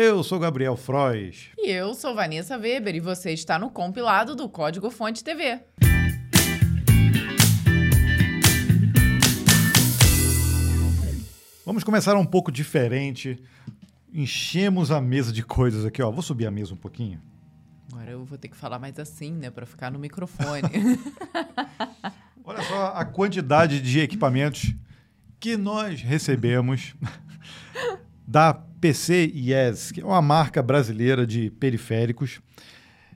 Eu sou Gabriel Frois. E eu sou Vanessa Weber e você está no compilado do Código Fonte TV. Vamos começar um pouco diferente. Enchemos a mesa de coisas aqui, ó. Vou subir a mesa um pouquinho. Agora eu vou ter que falar mais assim, né, para ficar no microfone. Olha só a quantidade de equipamentos que nós recebemos da PC Yes, que é uma marca brasileira de periféricos.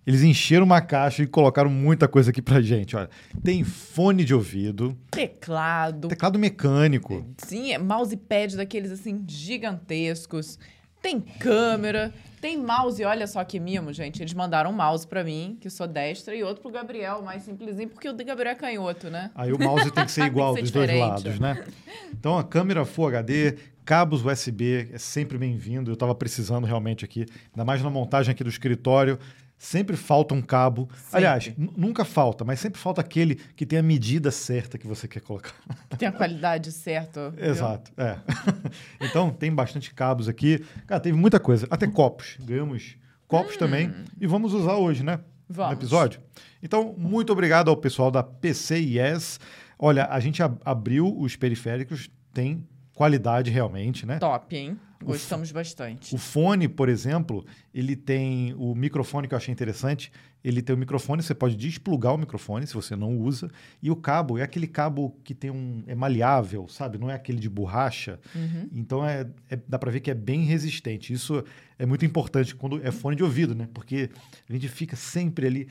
Eles encheram uma caixa e colocaram muita coisa aqui pra gente. Olha, tem fone de ouvido, Teclado. teclado mecânico, Sim, é mousepad daqueles assim gigantescos. Tem câmera, tem mouse. Olha só que mimo, gente. Eles mandaram um mouse pra mim, que sou destra, e outro pro Gabriel, mais simplesinho, porque o Gabriel é canhoto, né? Aí o mouse tem que ser Tem que igual ser dos dois diferente. lados, né? Então a câmera Full HD, cabos USB, é sempre bem-vindo. Eu estava precisando realmente aqui, ainda mais na montagem aqui do escritório. Sempre falta um cabo. Aliás, nu- nunca falta, mas sempre falta aquele que tem a medida certa que você quer colocar. Tem a qualidade certa. Exato, é. então tem bastante cabos aqui. Cara, teve muita coisa. Até copos. Ganhamos copos também. E vamos usar hoje, né? No Vamos. episódio. Então, muito obrigado ao pessoal da PC Yes. Olha, a gente ab- abriu os periféricos, tem qualidade realmente, né? Top, hein? Gostamos bastante. O fone, por exemplo, ele tem o microfone que eu achei interessante. Ele tem o microfone, você pode desplugar o microfone se você não usa. E o cabo é aquele cabo que tem um. é maleável, sabe? Não é aquele de borracha. Uhum. Então é, é- dá para ver que é bem resistente. Isso é muito importante quando é fone de ouvido, né? Porque a gente fica sempre ali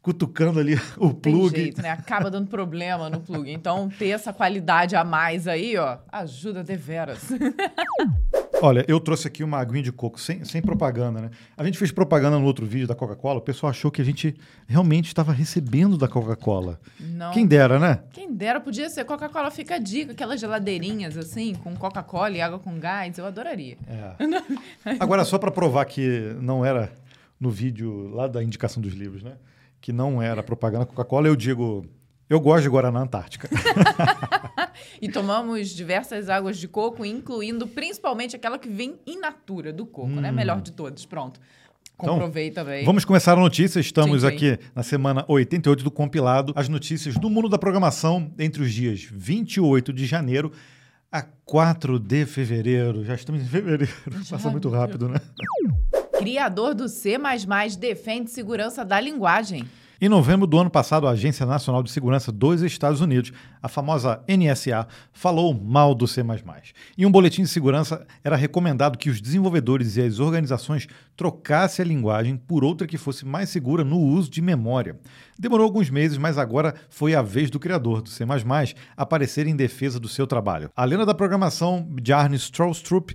cutucando ali o Tem plug. jeito, né? Acaba dando problema no plug. Então, ter essa qualidade a mais aí, ó, ajuda deveras. Olha, eu trouxe aqui uma aguinha de coco, sem, sem propaganda, né? A gente fez propaganda no outro vídeo da Coca-Cola, o pessoal achou que a gente realmente estava recebendo da Coca-Cola. Não. Quem dera, né? Quem dera, podia ser Coca-Cola, fica a dica, aquelas geladeirinhas assim, com Coca-Cola e água com gás, eu adoraria. É. Agora, só para provar que não era no vídeo lá da indicação dos livros, né? Que não era propaganda Coca-Cola, eu digo, eu gosto de Guaraná Antártica. E tomamos diversas águas de coco, incluindo principalmente aquela que vem in natura do coco, né? Melhor de todas, pronto. Então, Comprovei também. Vamos começar a notícia. Estamos Sim, sim. aqui na semana 88 do compilado. As notícias do mundo da programação entre os dias 28 de janeiro a 4 de fevereiro. Já estamos em fevereiro. Passa muito rápido, né? Criador do C++ defende segurança da linguagem. Em novembro do ano passado, a Agência Nacional de Segurança dos Estados Unidos, a famosa NSA, falou mal do C++. Em um boletim de segurança, era recomendado que os desenvolvedores e as organizações trocassem a linguagem por outra que fosse mais segura no uso de memória. Demorou alguns meses, mas agora foi a vez do criador do C++ aparecer em defesa do seu trabalho. A lenda da programação, Bjarne Stroustrup,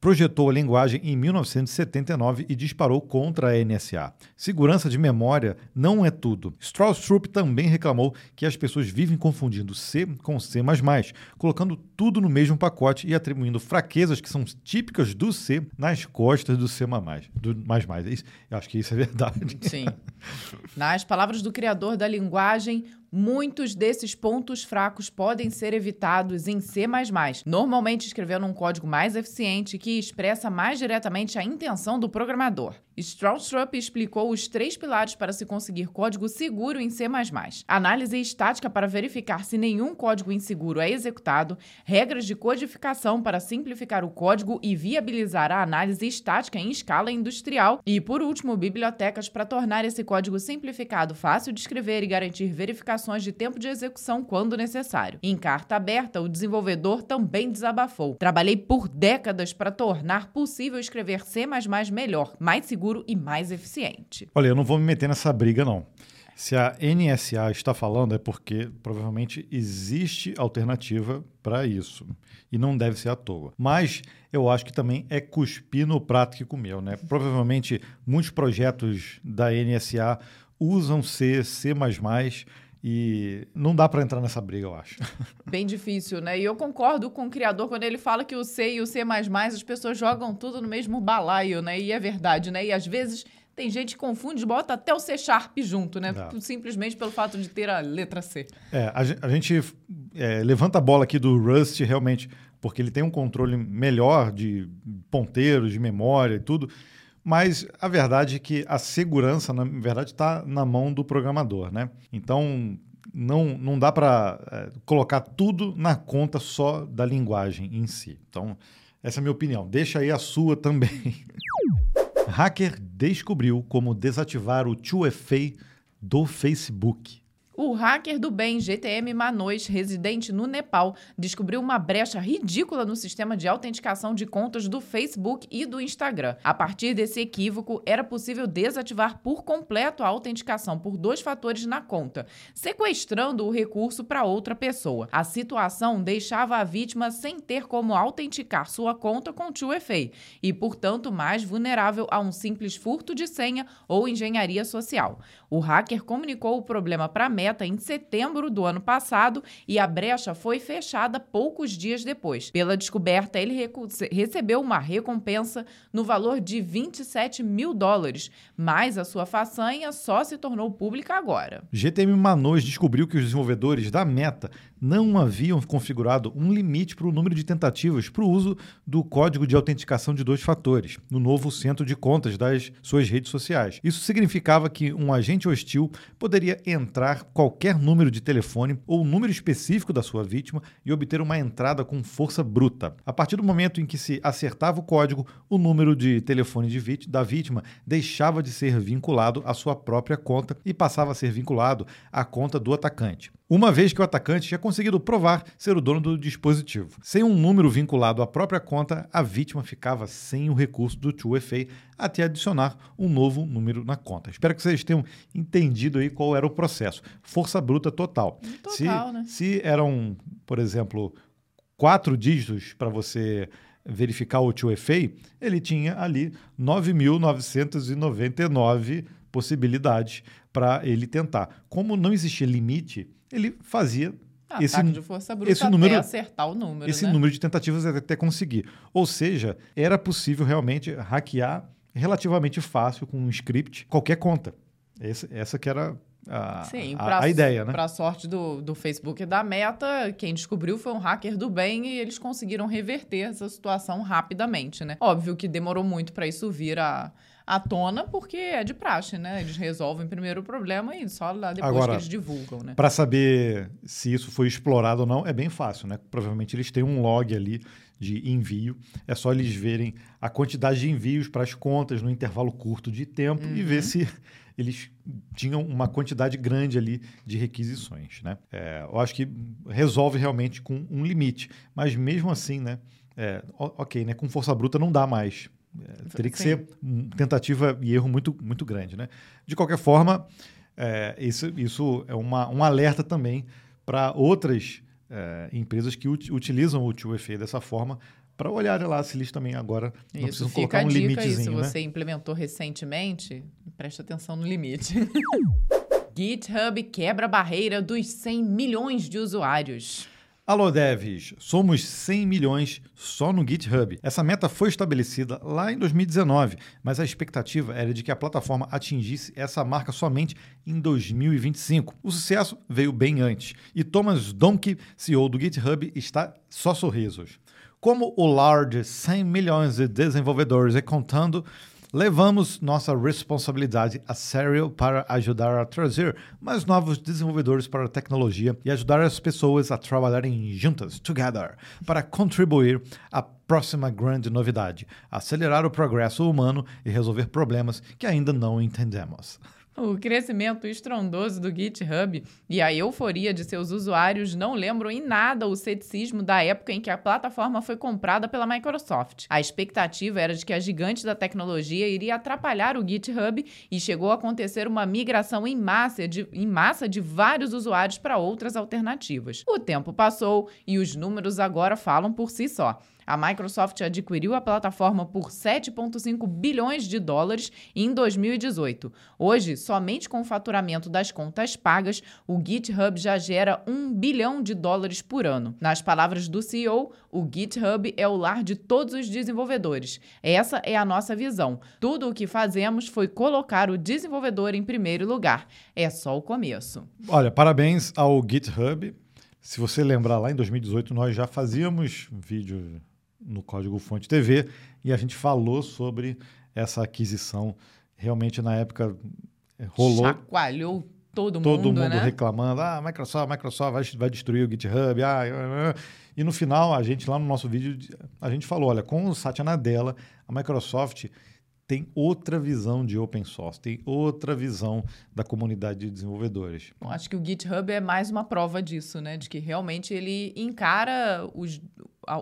projetou a linguagem em 1979 e disparou contra a NSA. Segurança de memória não é tudo. Stroustrup também reclamou que as pessoas vivem confundindo C com C++, colocando tudo no mesmo pacote e atribuindo fraquezas que são típicas do C nas costas do C++. Do mais mais. Isso- Eu acho que isso é verdade. Sim. Nas palavras do criador da linguagem, muitos desses pontos fracos podem ser evitados em C++, normalmente escrevendo um código mais eficiente que expressa mais diretamente a intenção do programador. Stroustrup explicou os três pilares para se conseguir código seguro em C++. Análise estática para verificar se nenhum código inseguro é executado, regras de codificação para simplificar o código e viabilizar a análise estática em escala industrial e, por último, bibliotecas para tornar esse código simplificado fácil de escrever e garantir verificações de tempo de execução quando necessário. Em carta aberta, o desenvolvedor também desabafou. Trabalhei por décadas para tornar possível escrever C++ melhor, mais seguro e mais eficiente. Olha, eu não vou me meter nessa briga, não. Se a NSA está falando, é porque provavelmente existe alternativa para isso. E não deve ser à toa. Mas eu acho que também é cuspir no prato que comeu, né? Provavelmente muitos projetos da NSA usam C, C++, e não dá para entrar nessa briga, eu acho. Bem difícil, né? E eu concordo com o criador quando ele fala que o C e o C++ as pessoas jogam tudo no mesmo balaio, né? E é verdade, né? E às vezes tem gente que confunde, bota até o C Sharp junto, né? Dá. Simplesmente pelo fato de ter a letra C. É, a gente é, levanta a bola aqui do Rust, realmente. porque ele tem um controle melhor de ponteiros, de memória e tudo. Mas a verdade é que a segurança, na verdade, está na mão do programador, né? Então, não, não dá para é, colocar tudo na conta só da linguagem em si. Então, essa é a minha opinião. Deixa aí a sua também. Hacker descobriu como desativar o 2FA do Facebook. O hacker do bem GTM Manois, residente no Nepal, descobriu uma brecha ridícula no sistema de autenticação de contas do Facebook e do Instagram. A partir desse equívoco, era possível desativar por completo a autenticação por dois fatores na conta, sequestrando o recurso para outra pessoa. A situação deixava a vítima sem ter como autenticar sua conta com 2FA e, portanto, mais vulnerável a um simples furto de senha ou engenharia social. O hacker comunicou o problema para a Meta em setembro do ano passado e a brecha foi fechada poucos dias depois. Pela descoberta, ele recebeu uma recompensa no valor de 27 mil dólares, mas a sua façanha só se tornou pública agora. GTM Manois descobriu que os desenvolvedores da Meta não haviam configurado um limite para o número de tentativas para o uso do código de autenticação de dois fatores no novo centro de contas das suas redes sociais. Isso significava que um agente hostil poderia entrar qualquer número de telefone ou número específico da sua vítima e obter uma entrada com força bruta. A partir do momento em que se acertava o código, o número de telefone de da vítima deixava de ser vinculado à sua própria conta e passava a ser vinculado à conta do atacante uma vez que o atacante tinha conseguido provar ser o dono do dispositivo. Sem um número vinculado à própria conta, a vítima ficava sem o recurso do 2FA até adicionar um novo número na conta. Espero que vocês tenham entendido aí qual era o processo. Força bruta total. Total, se, né? se eram, por exemplo, quatro dígitos para você verificar o 2FA, ele tinha ali 9.999 possibilidades para ele tentar. Como não existia limite, ele fazia Ataque esse, de força bruta esse número, até acertar o número. Esse né? número de tentativas até conseguir. Ou seja, era possível realmente hackear relativamente fácil com um script qualquer conta. Essa, essa que era a, Sim, a, pra, a ideia, né? Para sorte do, do Facebook e da Meta, quem descobriu foi um hacker do bem e eles conseguiram reverter essa situação rapidamente, né? Óbvio que demorou muito para isso vir a à tona, porque é de praxe, né? Eles resolvem primeiro o problema e só lá depois Agora, que eles divulgam, né? Para saber se isso foi explorado ou não, é bem fácil, né? Provavelmente eles têm um log ali de envio. É só eles verem a quantidade de envios para as contas no intervalo curto de tempo uhum. e ver uhum. se eles tinham uma quantidade grande ali de requisições, né? É, eu acho que resolve realmente com um limite, mas mesmo assim, né? É, ok, né? Com força bruta não dá mais. É, teria que Sim. ser tentativa e erro muito, muito grande. Né? De qualquer forma, é, isso, isso é uma, um alerta também para outras é, empresas que ut utilizam o 2FA dessa forma para olhar lá se eles também agora não isso, precisam colocar um limitezinho. Aí, se né? você implementou recentemente, preste atenção no limite. GitHub quebra a barreira dos 100 milhões de usuários. Alô devs, somos 100 milhões só no GitHub. Essa meta foi estabelecida lá em 2019, mas a expectativa era de que a plataforma atingisse essa marca somente em 2025. O sucesso veio bem antes e Thomas Donkey, CEO do GitHub, está só sorrisos. Como o large 100 milhões de desenvolvedores é contando, Levamos nossa responsabilidade a sério para ajudar a trazer mais novos desenvolvedores para a tecnologia e ajudar as pessoas a trabalharem juntas, together, para contribuir à próxima grande novidade: acelerar o progresso humano e resolver problemas que ainda não entendemos. O crescimento estrondoso do GitHub e a euforia de seus usuários não lembram em nada o ceticismo da época em que a plataforma foi comprada pela Microsoft. A expectativa era de que a gigante da tecnologia iria atrapalhar o GitHub e chegou a acontecer uma migração em massa de, em massa de vários usuários para outras alternativas. O tempo passou e os números agora falam por si só. A Microsoft adquiriu a plataforma por 7,5 bilhões de dólares em 2018. Hoje, somente com o faturamento das contas pagas, o GitHub já gera 1 bilhão de dólares por ano. Nas palavras do CEO, o GitHub é o lar de todos os desenvolvedores. Essa é a nossa visão. Tudo o que fazemos foi colocar o desenvolvedor em primeiro lugar. É só o começo. Olha, parabéns ao GitHub Se você lembrar, lá em 2018 nós já fazíamos vídeo no Código Fonte TV e a gente falou sobre essa aquisição. Realmente, na época, rolou. Chacoalhou todo, todo mundo, mundo né? reclamando, ah, Microsoft, Microsoft vai, vai destruir o GitHub, ah, ah, ah. e no final, a gente lá no nosso vídeo, a gente falou, olha, com o Satya Nadella, a Microsoft tem outra visão de open source, tem outra visão da comunidade de desenvolvedores. Acho que o GitHub é mais uma prova disso, né? De que realmente ele encara os,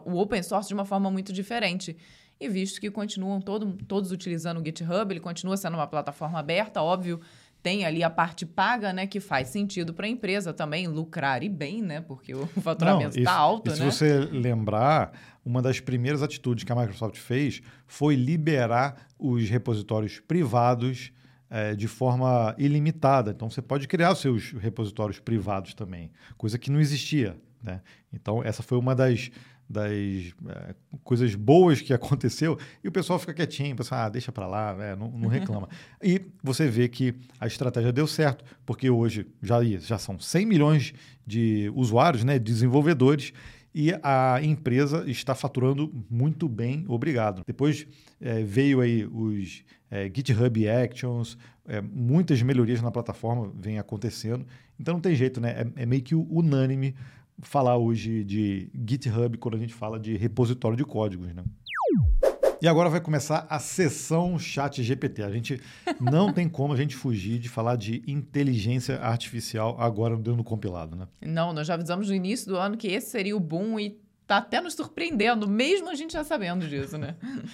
o open source de uma forma muito diferente. E visto que continuam todo, todos utilizando o GitHub, ele continua sendo uma plataforma aberta, óbvio, tem ali a parte paga, né, que faz sentido para a empresa também lucrar e bem, né, porque o faturamento está alto, e se né? Se você lembrar, uma das primeiras atitudes que a Microsoft fez foi liberar os repositórios privados é, de forma ilimitada. Então você pode criar os seus repositórios privados também, coisa que não existia. Né? Então essa foi uma das das é, coisas boas que aconteceu e o pessoal fica quietinho, pensa, ah, deixa para lá, né? não, não, reclama. e você vê que a estratégia deu certo, porque hoje já, já são 100 milhões de usuários, né, desenvolvedores, e a empresa está faturando muito bem, obrigado. Depois é, veio aí os é, GitHub Actions, é, muitas melhorias na plataforma vêm acontecendo, então não tem jeito, né? É, é meio que unânime falar hoje de GitHub quando a gente fala de repositório de códigos, né? E agora vai começar a sessão Chat GPT. A gente não tem como a gente fugir de falar de inteligência artificial agora dando compilado, né? Não, nós já avisamos no início do ano que esse seria o boom e tá até nos surpreendendo, mesmo a gente já sabendo disso, né?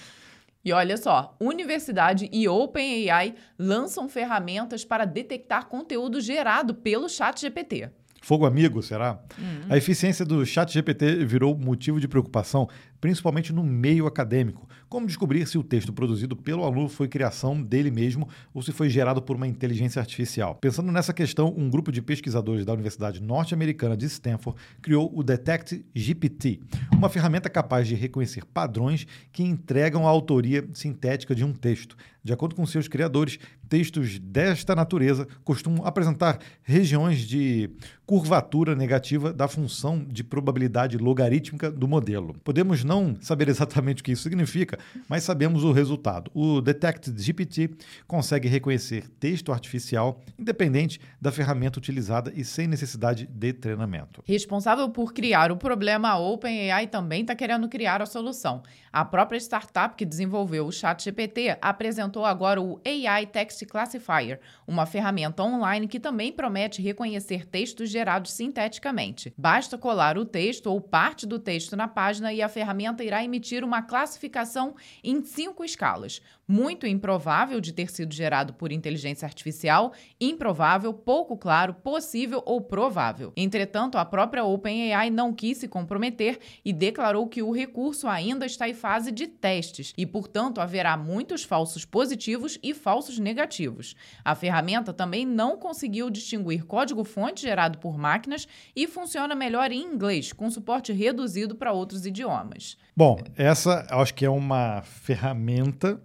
E olha só, universidade e OpenAI lançam ferramentas para detectar conteúdo gerado pelo Chat GPT. Fogo amigo, será? Uhum. A eficiência do chat GPT virou motivo de preocupação, principalmente no meio acadêmico. Como descobrir se o texto produzido pelo aluno foi criação dele mesmo ou se foi gerado por uma inteligência artificial? Pensando nessa questão, um grupo de pesquisadores da Universidade Norte-Americana de Stanford criou o Detect GPT, uma ferramenta capaz de reconhecer padrões que entregam a autoria sintética de um texto. De acordo com seus criadores, textos desta natureza costumam apresentar regiões de curvatura negativa da função de probabilidade logarítmica do modelo. Podemos não saber exatamente o que isso significa, mas sabemos o resultado. O Detect GPT consegue reconhecer texto artificial independente da ferramenta utilizada e sem necessidade de treinamento. Responsável por criar o problema, a OpenAI também está querendo criar a solução. A própria startup que desenvolveu o ChatGPT apresentou agora o AI Text Classifier, uma ferramenta online que também promete reconhecer textos gerados sinteticamente. Basta colar o texto ou parte do texto na página e a ferramenta irá emitir uma classificação em cinco escalas: muito improvável de ter sido gerado por inteligência artificial, improvável, pouco claro, possível ou provável. Entretanto, a própria OpenAI não quis se comprometer e declarou que o recurso ainda está em fase de testes e, portanto, haverá muitos falsos positivos e falsos negativos. A ferramenta também não conseguiu distinguir código-fonte gerado por máquinas e funciona melhor em inglês, com suporte reduzido para outros idiomas. Bom, essa acho que é uma ferramenta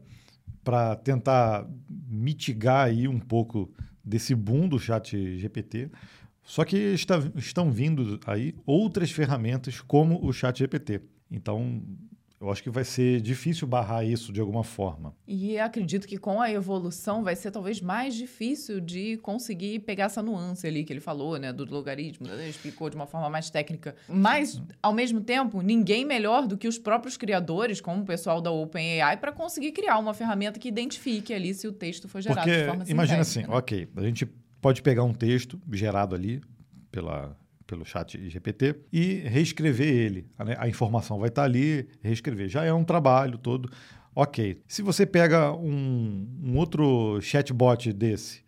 para tentar mitigar aí um pouco desse boom do chat GPT. Só que está, estão vindo aí outras ferramentas como o chat GPT. Então, eu acho que vai ser difícil barrar isso de alguma forma. E acredito que com a evolução vai ser talvez mais difícil de conseguir pegar essa nuance ali que ele falou, né, do logaritmo, ele explicou de uma forma mais técnica. Mas, ao mesmo tempo, ninguém melhor do que os próprios criadores, como o pessoal da OpenAI, para conseguir criar uma ferramenta que identifique ali se o texto foi gerado Porque, de forma imagina assim, né? ok, a gente pode pegar um texto gerado ali pela pelo chat GPT e reescrever ele. A, a informação vai estar ali, reescrever. Já é um trabalho todo. Ok. Se você pega um, um outro chatbot desse,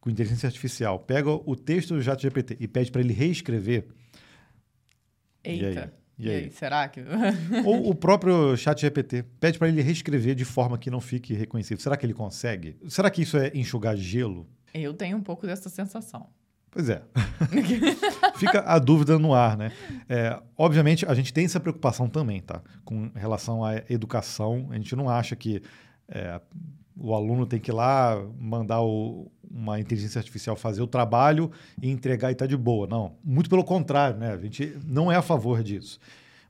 com inteligência artificial, pega o texto do chat GPT e pede para ele reescrever. Eita. E aí? E aí? E aí será que. Ou o próprio chat GPT pede para ele reescrever de forma que não fique reconhecível. Será que ele consegue? Será que isso é enxugar gelo? Eu tenho um pouco dessa sensação. Pois é. Fica a dúvida no ar, né? É, obviamente, a gente tem essa preocupação também, tá? Com relação à educação. A gente não acha que é, o aluno tem que ir lá mandar o, uma inteligência artificial fazer o trabalho e entregar e está de boa. Não, muito pelo contrário, né? A gente não é a favor disso.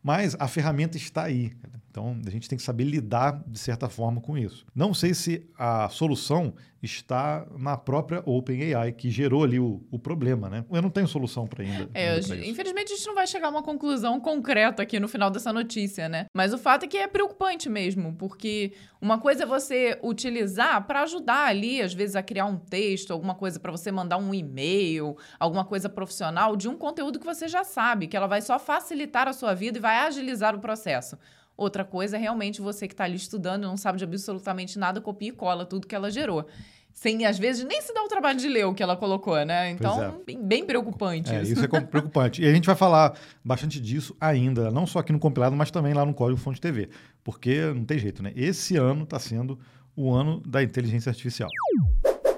Mas a ferramenta está aí. Então, a gente tem que saber lidar, de certa forma, com isso. Não sei se a solução está na própria OpenAI, que gerou ali o, o problema, né? Eu não tenho solução para ainda. É, ainda infelizmente, a gente não vai chegar a uma conclusão concreta aqui no final dessa notícia, né? Mas o fato é que é preocupante mesmo, porque uma coisa é você utilizar para ajudar ali, às vezes, a criar um texto, alguma coisa para você mandar um e-mail, alguma coisa profissional de um conteúdo que você já sabe, que ela vai só facilitar a sua vida e vai agilizar o processo. Outra coisa é realmente você que está ali estudando não sabe de absolutamente nada, copia e cola tudo que ela gerou. Sem, às vezes, nem se dar o trabalho de ler o que ela colocou, né? Então, é. bem, bem, preocupante é, isso. Isso é preocupante. E a gente vai falar bastante disso ainda, não só aqui no compilado, mas também lá no Código Fonte TV. Porque não tem jeito, né? Esse ano está sendo o ano da inteligência artificial.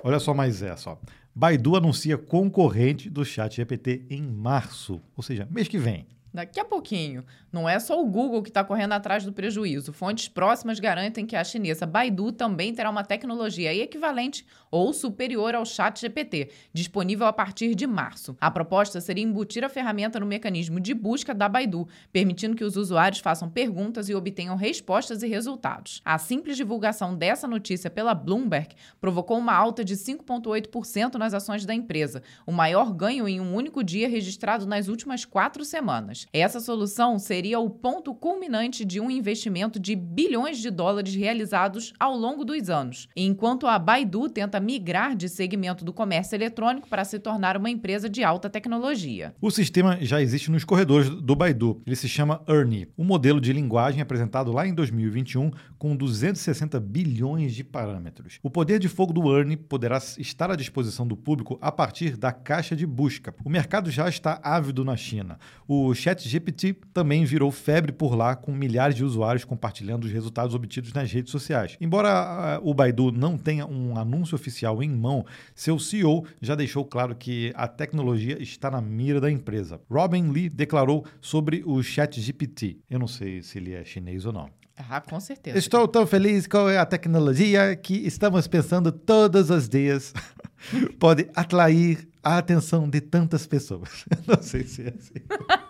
Olha só mais essa, ó. Baidu anuncia concorrente do Chat GPT em março, ou seja, mês que vem. Daqui a pouquinho. Não é só o Google que está correndo atrás do prejuízo. Fontes próximas garantem que a chinesa Baidu também terá uma tecnologia equivalente ou superior ao Chat GPT, disponível a partir de março. A proposta seria embutir a ferramenta no mecanismo de busca da Baidu, permitindo que os usuários façam perguntas e obtenham respostas e resultados. A simples divulgação dessa notícia pela Bloomberg provocou uma alta de 5,8% nas ações da empresa, o maior ganho em um único dia registrado nas últimas quatro semanas. Essa solução seria o ponto culminante de um investimento de bilhões de dólares realizados ao longo dos anos, enquanto a Baidu tenta migrar de segmento do comércio eletrônico para se tornar uma empresa de alta tecnologia. O sistema já existe nos corredores do Baidu. Ele se chama Ernie, um modelo de linguagem apresentado lá em 2021 com 260 bilhões de parâmetros. O poder de fogo do Ernie poderá estar à disposição do público a partir da caixa de busca. O mercado já está ávido na China. O ChatGPT também virou febre por lá, com milhares de usuários compartilhando os resultados obtidos nas redes sociais. Embora uh, o Baidu não tenha um anúncio oficial em mão, seu CEO já deixou claro que a tecnologia está na mira da empresa. Robin Lee declarou sobre o ChatGPT. Eu não sei se ele é chinês ou não. Ah, com certeza. Estou tão feliz com a tecnologia que estamos pensando todos os dias pode atrair a atenção de tantas pessoas. Não sei se é assim.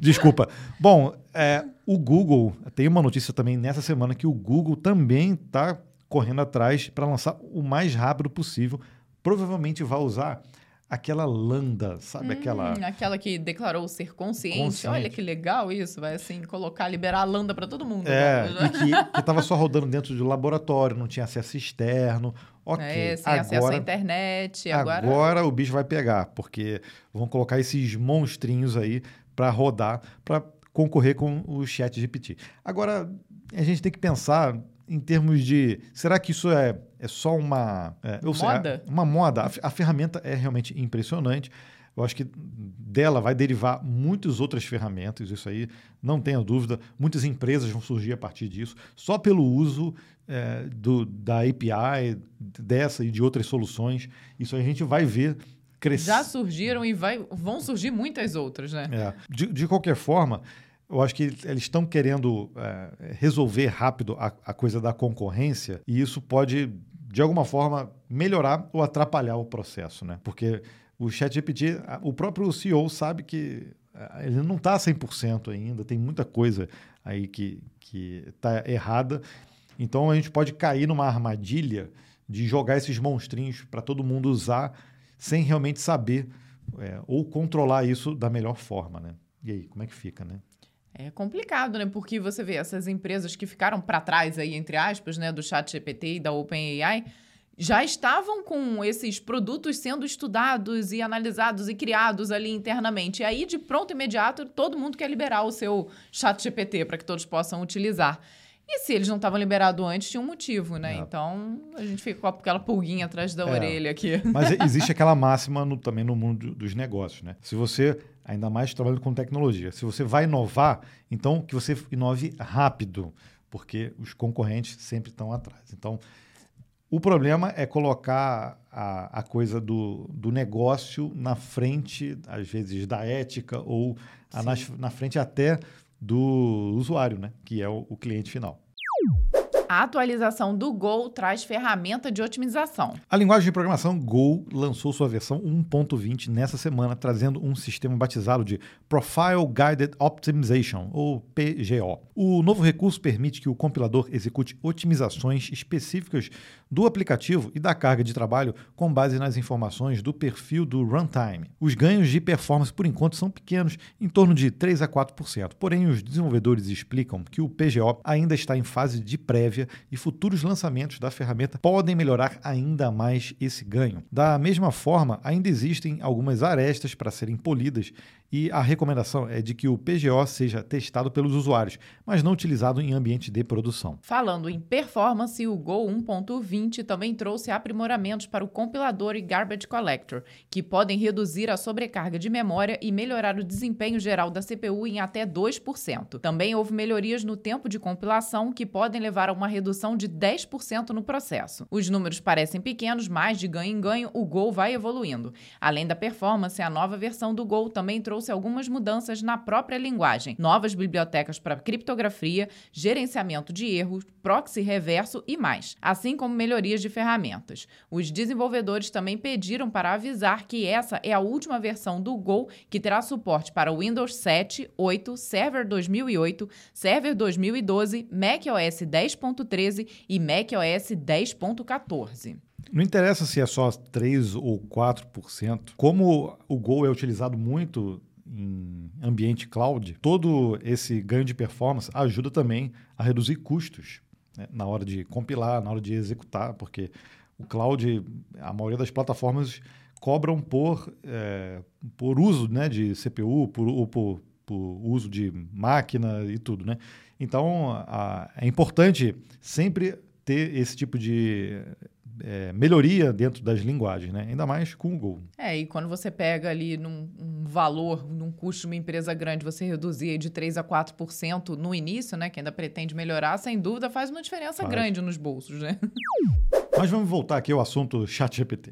Desculpa. Bom, é, o Google, tem uma notícia também nessa semana que o Google também está correndo atrás para lançar o mais rápido possível. Provavelmente vai usar aquela landa, sabe? Hum, aquela. Aquela que declarou ser consciente. consciente. Olha que legal isso. Vai assim, colocar, liberar a landa para todo mundo. É, né? que estava só rodando dentro do laboratório, não tinha acesso externo. Ok. É, sem agora, acesso à internet. Agora... agora o bicho vai pegar, porque vão colocar esses monstrinhos aí para rodar, para concorrer com o Chat GPT. Agora, a gente tem que pensar em termos de. Será que isso é, é só uma. É, moda? Sei, uma moda. A, a, ferramenta é realmente impressionante. Eu acho que dela vai derivar muitas outras ferramentas, isso aí, não tenha dúvida. Muitas empresas vão surgir a partir disso, só pelo uso é, do, da API, dessa e de outras soluções. Isso a gente vai ver crescer. Já surgiram e vai, vão surgir muitas outras, né? É. De, de qualquer forma, eu acho que eles estão querendo é, resolver rápido a, a, coisa da concorrência e isso pode, de alguma forma, melhorar ou atrapalhar o processo, né? Porque o ChatGPT, o próprio CEO sabe que é, ele não está 100% ainda, tem muita coisa aí que está errada. Então a gente pode cair numa armadilha de jogar esses monstrinhos para todo mundo usar sem realmente saber é, ou controlar isso da melhor forma, né? E aí, como é que fica, né? É complicado, né? Porque você vê essas empresas que ficaram para trás aí, entre aspas, né, do Chat GPT e da OpenAI, já estavam com esses produtos sendo estudados e analisados e criados ali internamente. E aí, de pronto imediato, todo mundo quer liberar o seu Chat GPT para que todos possam utilizar. E se eles não estavam liberados antes, tinha um motivo, né? É. Então a gente fica com aquela pulguinha atrás da é. orelha aqui. Mas existe aquela máxima no, também no mundo dos negócios, né? Se você, ainda mais trabalhando com tecnologia, se você vai inovar, então que você inove rápido, porque os concorrentes sempre estão atrás. Então, o problema é colocar a, a coisa do, do negócio na frente, às vezes, da ética ou a, na, na frente até do usuário, né? que é o, o cliente final. A atualização do Go traz ferramenta de otimização. A linguagem de programação Go lançou sua versão 1.20 nessa semana, trazendo um sistema batizado de Profile Guided Optimization, ou PGO. O novo recurso permite que o compilador execute otimizações específicas do aplicativo e da carga de trabalho com base nas informações do perfil do runtime. Os ganhos de performance, por enquanto, são pequenos, em torno de 3 a 4%. Porém, os desenvolvedores explicam que o PGO ainda está em fase de prévia e futuros lançamentos da ferramenta podem melhorar ainda mais esse ganho. Da mesma forma, ainda existem algumas arestas para serem polidas e a recomendação é de que o PGO seja testado pelos usuários, mas não utilizado em ambiente de produção. Falando em performance, o Go 1.20 também trouxe aprimoramentos para o compilador e garbage collector, que podem reduzir a sobrecarga de memória e melhorar o desempenho geral da CPU em até 2%. Também houve melhorias no tempo de compilação, que podem levar a uma redução de 10% no processo. Os números parecem pequenos, mas de ganho em ganho o Go vai evoluindo. Além da performance, a nova versão do Go também trouxe trouxe algumas mudanças na própria linguagem, novas bibliotecas para criptografia, gerenciamento de erros, proxy reverso e mais, assim como melhorias de ferramentas. Os desenvolvedores também pediram para avisar que essa é a última versão do Go que terá suporte para Windows 7, 8, Server 2008, Server 2012, macOS 10.13 e macOS 10.14. Não interessa se é só 3 ou 4%. Como o Go é utilizado muito em ambiente cloud, todo esse ganho de performance ajuda também a reduzir custos né, na hora de compilar, na hora de executar, porque o cloud, a maioria das plataformas cobram por, é, por uso né, de CPU, por, ou por, por uso de máquina e tudo. Né? Então, a, é importante sempre ter esse tipo de é, melhoria dentro das linguagens, né? ainda mais com o Go. É, e quando você pega ali num um valor, num custo de uma empresa grande, você reduzir de 3% a 4% no início, né? Que ainda pretende melhorar, sem dúvida faz uma diferença faz. grande nos bolsos, né? Mas vamos voltar aqui ao assunto ChatGPT.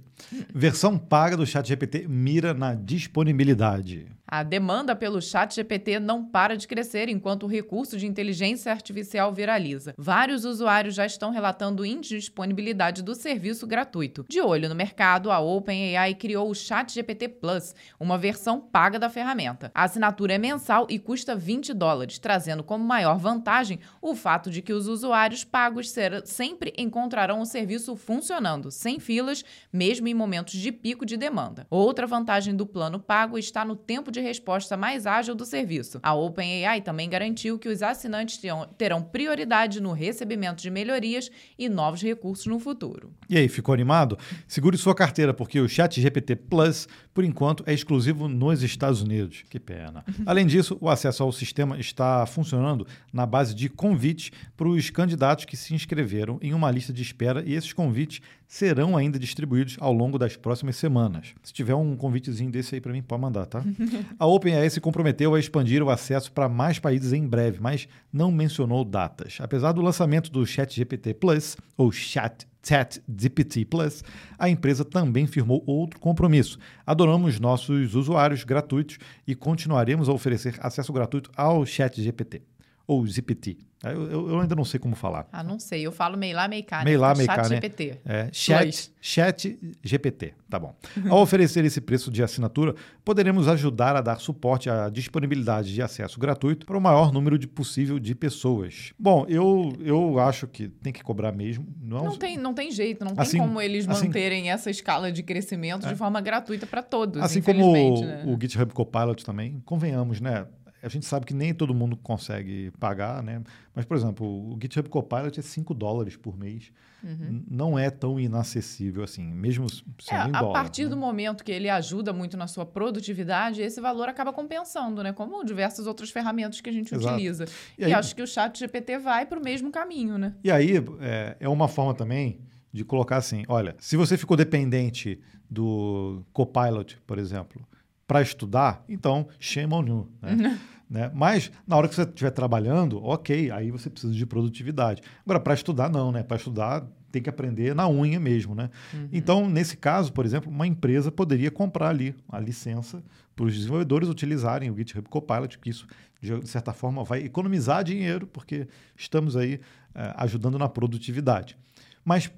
Versão paga do ChatGPT mira na disponibilidade. A demanda pelo chat GPT não para de crescer enquanto o recurso de inteligência artificial viraliza. Vários usuários já estão relatando indisponibilidade do serviço gratuito. De olho no mercado, a OpenAI criou o Chat GPT Plus, uma versão paga da ferramenta. A assinatura é mensal e custa 20 dólares, trazendo como maior vantagem o fato de que os usuários pagos sempre encontrarão o serviço funcionando, sem filas, mesmo em momentos de pico de demanda. Outra vantagem do plano pago está no tempo de resposta mais ágil do serviço. A OpenAI também garantiu que os assinantes terão prioridade no recebimento de melhorias e novos recursos no futuro. E aí, ficou animado? Segure sua carteira, porque o Chat GPT Plus, por enquanto, é exclusivo nos Estados Unidos. Que pena. Além disso, o acesso ao sistema está funcionando na base de convites para os candidatos que se inscreveram em uma lista de espera e esses convites serão ainda distribuídos ao longo das próximas semanas. Se tiver um convitezinho desse aí para mim, pode mandar, tá? a OpenAI se comprometeu a expandir o acesso para mais países em breve, mas não mencionou datas. Apesar do lançamento do ChatGPT Plus, ou Chat ChatGPT Plus, a empresa também firmou outro compromisso. Adoramos nossos usuários gratuitos e continuaremos a oferecer acesso gratuito ao ChatGPT ou GPT. Eu, eu, eu, ainda não sei como falar. Ah, não sei. Eu falo meio lá, meio cá. Meio lá, meio cá, chat né? GPT. É, chat, chat GPT. Tá bom. Ao oferecer esse preço de assinatura, poderemos ajudar a dar suporte à disponibilidade de acesso gratuito para o maior número de possível de pessoas. Bom, eu, eu acho que tem que cobrar mesmo. Não, não, tem, não tem jeito. Não assim, tem como eles assim, manterem essa escala de crescimento é, de forma gratuita para todos. Assim como né? o GitHub Copilot também, convenhamos, né? A gente sabe que nem todo mundo consegue pagar, né? Mas, por exemplo, o GitHub Copilot é 5 dólares por mês. Uhum. Não é tão inacessível assim, mesmo sendo é, em dólar. A partir né? do momento que ele ajuda muito na sua produtividade, esse valor acaba compensando, né? Como diversas outras ferramentas que a gente Exato. utiliza. E, aí, e acho que o chat GPT vai para o mesmo caminho, né? E aí é, é uma forma também de colocar assim, olha, se você ficou dependente do Copilot, por exemplo, para estudar, então shame on you, né? Né? Mas na hora que você estiver trabalhando, ok, aí você precisa de produtividade. Agora, para estudar, não, né? Para estudar, tem que aprender na unha mesmo, né? Uhum. Então, nesse caso, por exemplo, uma empresa poderia comprar ali a licença para os desenvolvedores utilizarem o GitHub Copilot, que isso de certa forma, vai economizar dinheiro, porque estamos aí é, ajudando na produtividade. Mas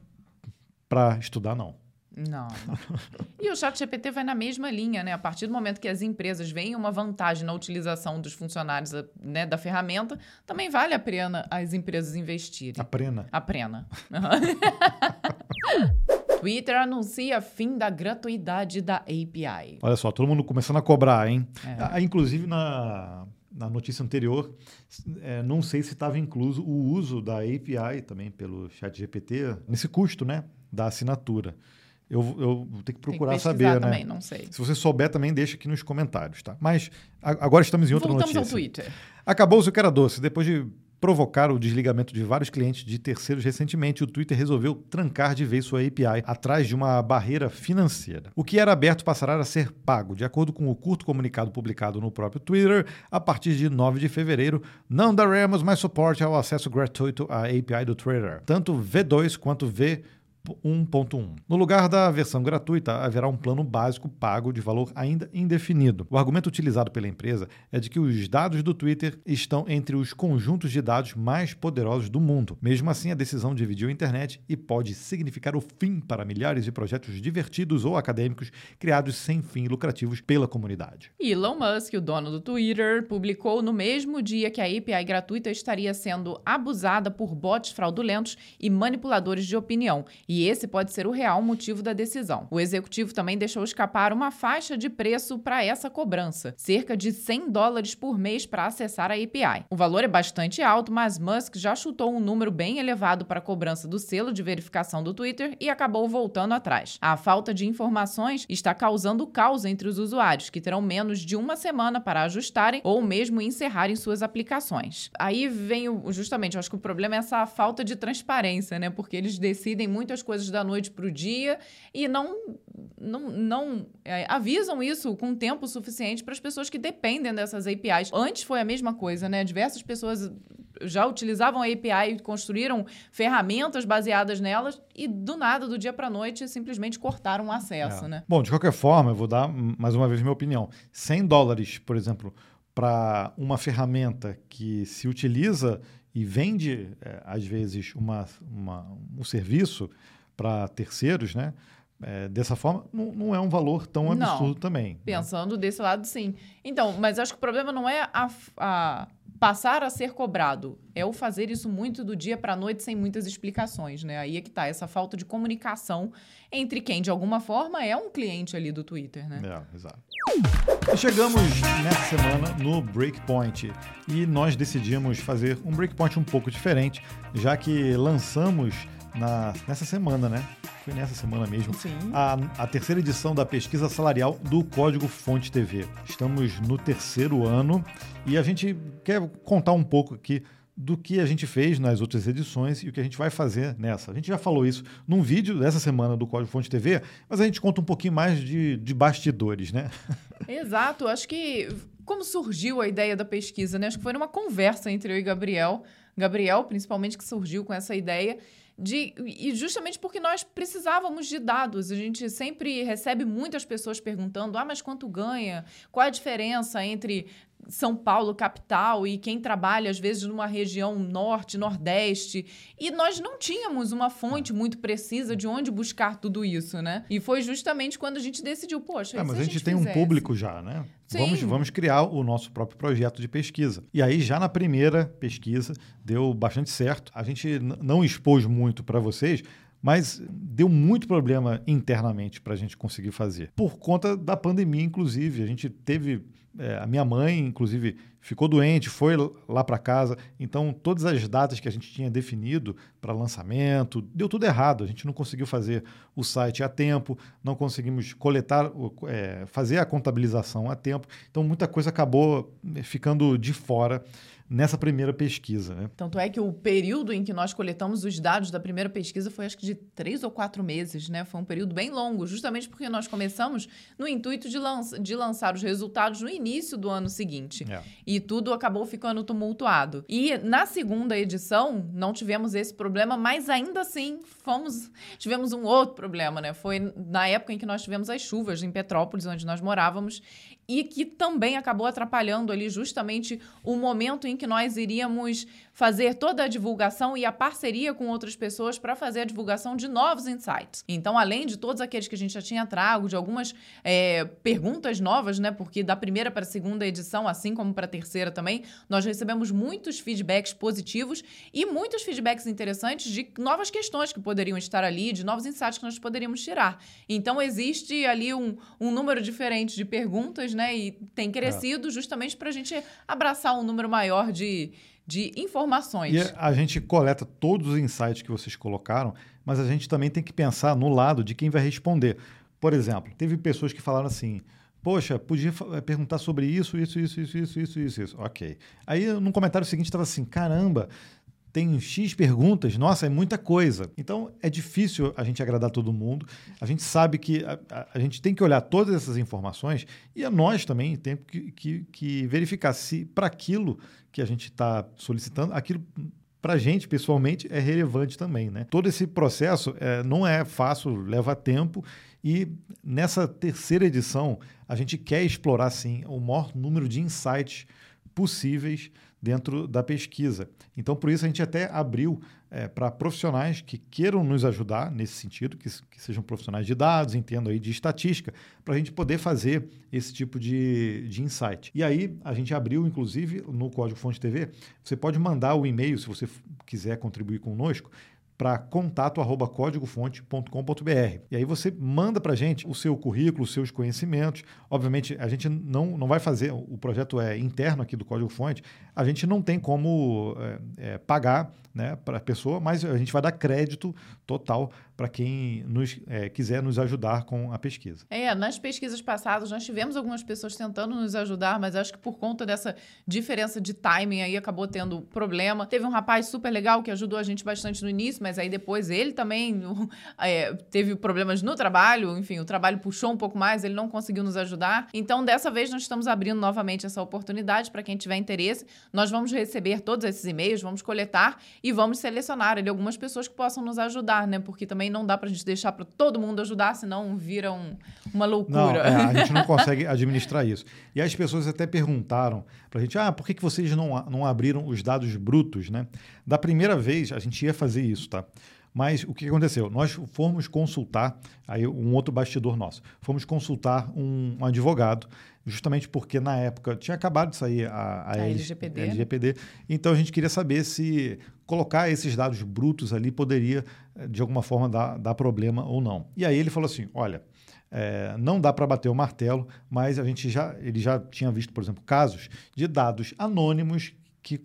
para estudar, não. Não. E o chat GPT vai na mesma linha, né? A partir do momento que as empresas veem uma vantagem na utilização dos funcionários né, da ferramenta, também vale a pena as empresas investirem. A pena. A pena. Twitter anuncia fim da gratuidade da API. Olha só, todo mundo começando a cobrar, hein? É. Ah, inclusive na, na notícia anterior, é, não sei se estava incluso o uso da API também pelo ChatGPT nesse custo, né? Da assinatura. Eu, eu vou ter que procurar que saber, né? também, não sei. Se você souber também, deixa aqui nos comentários, tá? Mas agora estamos em outra Voltamos notícia. Voltamos ao Twitter. Acabou-se o que era doce. Depois de provocar o desligamento de vários clientes de terceiros recentemente, o Twitter resolveu trancar de vez sua API atrás de uma barreira financeira. O que era aberto passará a ser pago, de acordo com o curto comunicado publicado no próprio Twitter, a partir de 9 de fevereiro, não daremos mais suporte ao acesso gratuito à API do Twitter. Tanto V2 quanto V 1.1. No lugar da versão gratuita, haverá um plano básico pago de valor ainda indefinido. O argumento utilizado pela empresa é de que os dados do Twitter estão entre os conjuntos de dados mais poderosos do mundo. Mesmo assim, a decisão dividiu a internet e pode significar o fim para milhares de projetos divertidos ou acadêmicos criados sem fim lucrativos pela comunidade. Elon Musk, o dono do Twitter, publicou no mesmo dia que a API gratuita estaria sendo abusada por bots fraudulentos e manipuladores de opinião e esse pode ser o real motivo da decisão. O executivo também deixou escapar uma faixa de preço para essa cobrança, cerca de 100 dólares por mês para acessar a API. O valor é bastante alto, mas Musk já chutou um número bem elevado para a cobrança do selo de verificação do Twitter e acabou voltando atrás. A falta de informações está causando caos entre os usuários, que terão menos de uma semana para ajustarem ou mesmo encerrarem suas aplicações. Aí vem o, justamente, eu acho que o problema é essa falta de transparência, né? Porque eles decidem muito as coisas da noite para o dia e não, não, não é, avisam isso com tempo suficiente para as pessoas que dependem dessas APIs. Antes foi a mesma coisa, né? Diversas pessoas já utilizavam a API e construíram ferramentas baseadas nelas e do nada, do dia para a noite, simplesmente cortaram o acesso, é. né? Bom, de qualquer forma, eu vou dar mais uma vez minha opinião. 100 dólares, por exemplo, para uma ferramenta que se utiliza e vende, é, às vezes, uma, uma, um serviço para terceiros, né? É, dessa forma, não, não, é um valor tão absurdo não, também. Né? Pensando né? desse lado, sim. Então, mas acho que o problema não é a, a passar a ser cobrado, é o fazer isso muito do dia para a noite sem muitas explicações, né? Aí é que tá essa falta de comunicação entre quem de alguma forma é um cliente ali do Twitter, né? É, exato. Chegamos nessa semana no Breakpoint e nós decidimos fazer um Breakpoint um pouco diferente, já que lançamos na, nessa semana, né? Foi nessa semana mesmo. Sim. A, a terceira edição da pesquisa salarial do Código Fonte TV. Estamos no terceiro ano e a gente quer contar um pouco aqui do que a gente fez nas outras edições e o que a gente vai fazer nessa. A gente já falou isso num vídeo dessa semana do Código Fonte TV, mas a gente conta um pouquinho mais de, de bastidores, né? Exato. Acho que como surgiu a ideia da pesquisa, né? Acho que foi numa conversa entre eu e Gabriel. Gabriel, principalmente, que surgiu com essa ideia. De, e justamente porque nós precisávamos de dados. A gente sempre recebe muitas pessoas perguntando: ah, mas quanto ganha? Qual a diferença entre são Paulo, capital, e quem trabalha, às vezes, numa região norte, nordeste. E nós não tínhamos uma fonte muito precisa de onde buscar tudo isso, né? E foi justamente quando a gente decidiu, poxa, é, mas a gente, gente tem fizesse? um público já, né? Sim. Vamos, vamos criar o nosso próprio projeto de pesquisa. E aí, já na primeira pesquisa, deu bastante certo. A gente não expôs muito para vocês, mas deu muito problema internamente para a gente conseguir fazer. Por conta da pandemia, inclusive. A gente teve é, a minha mãe, inclusive, ficou doente, foi lá para casa. Então, todas as datas que a gente tinha definido para lançamento, deu tudo errado. A gente não conseguiu fazer o site a tempo, não conseguimos coletar, é, fazer a contabilização a tempo. Então, muita coisa acabou é, ficando de fora nessa primeira pesquisa. Né? Tanto é que o período em que nós coletamos os dados da primeira pesquisa foi acho que de três ou quatro meses, né? Foi um período bem longo, justamente porque nós começamos no intuito de, lança, de lançar os resultados no início do ano seguinte. É. E tudo acabou ficando tumultuado. E na segunda edição, não tivemos esse problema, mas ainda assim fomos, tivemos um outro problema, né? Foi na época em que nós tivemos as chuvas em Petrópolis, onde nós morávamos, e que também acabou atrapalhando ali justamente o momento em que nós iríamos fazer toda a divulgação e a parceria com outras pessoas para fazer a divulgação de novos insights. Então, além de todos aqueles que a gente já tinha trago, de algumas é, perguntas novas, né? Porque da primeira para a segunda edição, assim como para a terceira também, nós recebemos muitos feedbacks positivos e muitos feedbacks interessantes de novas questões que poderiam estar ali, de novos insights que nós poderíamos tirar. Então, existe ali um, um número diferente de perguntas, né? E tem crescido é. justamente para a gente abraçar um número maior de de informações. E a gente coleta todos os insights que vocês colocaram, mas a gente também tem que pensar no lado de quem vai responder. Por exemplo, teve pessoas que falaram assim: Poxa, podia eh, perguntar sobre isso, isso, isso, isso, isso, isso, isso, isso. Ok. Aí no comentário seguinte estava assim: caramba, tem X perguntas, nossa, é muita coisa. Então é difícil a gente agradar todo mundo. A gente sabe que a, a, a gente tem que olhar todas essas informações e a nós também temos que, que, que verificar se para aquilo que a gente está solicitando, aquilo para a gente, pessoalmente, é relevante também. Né? Todo esse processo é, não é fácil, leva tempo. E nessa terceira edição, a gente quer explorar, sim, o maior número de insights possíveis dentro da pesquisa. Então, por isso, a gente até abriu é, para profissionais que queiram nos ajudar nesse sentido, que, que sejam profissionais de dados, entendam aí de estatística, para a gente poder fazer esse tipo de, de insight. E aí, a gente abriu, inclusive, no Código Fonte TV, você pode mandar o e-mail, se você quiser contribuir conosco, para contato@códigofonte.com.br. E aí você manda para a gente o seu currículo, os seus conhecimentos. Obviamente, a gente não, não vai fazer, o projeto é interno aqui do Código Fonte, a gente não tem como é, é, pagar né, para a pessoa, mas a gente vai dar crédito total para quem nos, é, quiser nos ajudar com a pesquisa. É, nas pesquisas passadas nós tivemos algumas pessoas tentando nos ajudar, mas acho que por conta dessa diferença de timing aí acabou tendo problema. Teve um rapaz super legal que ajudou a gente bastante no início, mas aí depois ele também é, teve problemas no trabalho, enfim, o trabalho puxou um pouco mais, ele não conseguiu nos ajudar. Então, dessa vez nós estamos abrindo novamente essa oportunidade para quem tiver interesse. Nós vamos receber todos esses e-mails, vamos coletar e vamos selecionar ali algumas pessoas que possam nos ajudar, né? Porque também não dá para a gente deixar para todo mundo ajudar, senão vira um, uma loucura. Não, é, a gente não consegue administrar isso. E as pessoas até perguntaram para a gente, ah, por que, que vocês não, não abriram os dados brutos, né? Da primeira vez, a gente ia fazer isso, tá? Mas o que aconteceu? Nós fomos consultar, aí um outro bastidor nosso, fomos consultar um, um advogado, justamente porque na época tinha acabado de sair a, a, a LGPD. LGPD. Então a gente queria saber se colocar esses dados brutos ali poderia, eh, de alguma forma, dar, dar problema ou não. E aí ele falou assim: olha. É, não dá para bater o martelo, mas a gente já, ele já tinha visto, por exemplo, casos de dados anônimos que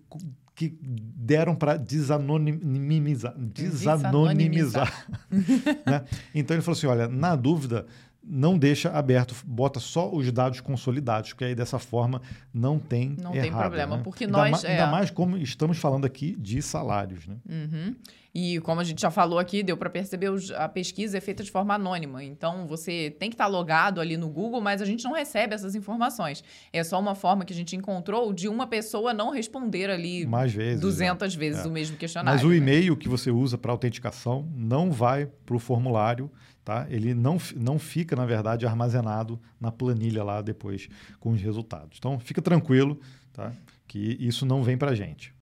que deram para desanonimizar. Desanonimizar. né? Então ele falou assim: olha, na dúvida, não deixa aberto, bota só os dados consolidados, porque aí dessa forma não tem Não errado, tem problema, né? porque ainda nós... Ma, é... Ainda mais como estamos falando aqui de salários, né? Uhum. E como a gente já falou aqui, deu para perceber, a pesquisa é feita de forma anônima. Então, você tem que estar tá logado ali no Google, mas a gente não recebe essas informações. É só uma forma que a gente encontrou de uma pessoa não responder ali Mais vezes, 200 né? vezes é. o mesmo questionário. Mas o né? e-mail que você usa para autenticação não vai para o formulário Tá? Ele não, não fica, na verdade, armazenado na planilha lá depois com os resultados. Então, fica tranquilo tá? que isso não vem para a gente.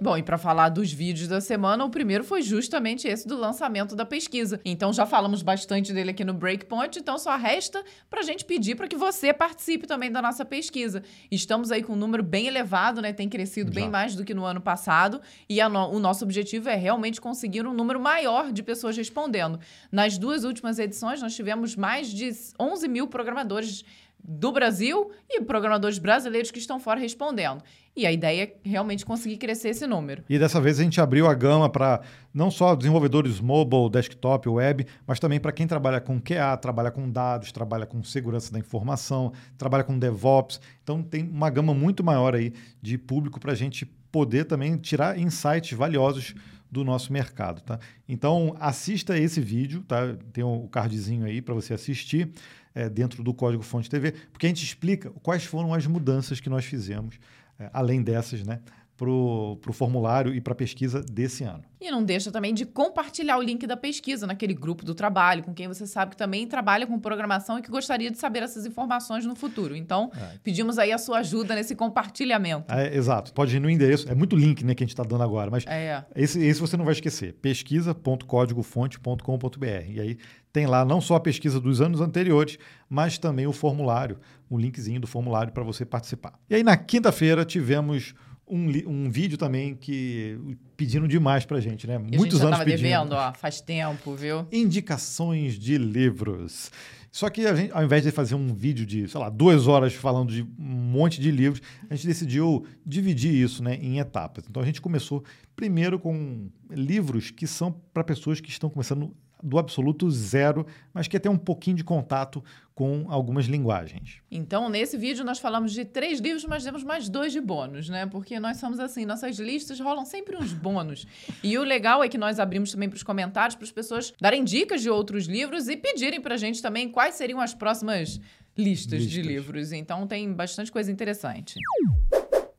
Bom, e para falar dos vídeos da semana, o primeiro foi justamente esse do lançamento da pesquisa. Então já falamos bastante dele aqui no Breakpoint, então só resta para a gente pedir para que você participe também da nossa pesquisa. Estamos aí com um número bem elevado, né? Tem crescido já. bem mais do que no ano passado, e no, o nosso objetivo é realmente conseguir um número maior de pessoas respondendo. Nas duas últimas edições, nós tivemos mais de 11 mil programadores do Brasil e programadores brasileiros que estão fora respondendo. E a ideia é realmente conseguir crescer esse número. E dessa vez a gente abriu a gama para não só desenvolvedores mobile, desktop, web, mas também para quem trabalha com QA, trabalha com dados, trabalha com segurança da informação, trabalha com DevOps. Então tem uma gama muito maior aí de público para a gente poder também tirar insights valiosos do nosso mercado, tá? Então assista esse vídeo, tá? Tem o cardzinho aí para você assistir é, dentro do Código Fonte TV, porque a gente explica quais foram as mudanças que nós fizemos, é, além dessas, né? Para o formulário e para a pesquisa desse ano. E não deixa também de compartilhar o link da pesquisa naquele grupo do trabalho, com quem você sabe que também trabalha com programação e que gostaria de saber essas informações no futuro. Então, é. pedimos aí a sua ajuda nesse compartilhamento. É, exato. Pode ir no endereço. É muito link né, que a gente está dando agora, mas é. esse, esse você não vai esquecer. pesquisa.códigofonte.com.br. E aí tem lá não só a pesquisa dos anos anteriores, mas também o formulário, um linkzinho do formulário para você participar. E aí na quinta-feira tivemos um, um vídeo também que pediram demais pra gente, né? E Muitos a gente já anos pedindo. devendo, ó, faz tempo, viu? Indicações de livros. Só que a gente, ao invés de fazer um vídeo de, sei lá, duas horas falando de um monte de livros, a gente decidiu dividir isso né, em etapas. Então a gente começou primeiro com livros que são para pessoas que estão começando do absoluto zero, mas quer ter um pouquinho de contato com algumas linguagens. Então, nesse vídeo nós falamos de três livros, mas temos mais dois de bônus, né? Porque nós somos assim, nossas listas rolam sempre uns bônus. e o legal é que nós abrimos também para os comentários, para as pessoas darem dicas de outros livros e pedirem para a gente também quais seriam as próximas listas, listas. de livros. Então, tem bastante coisa interessante.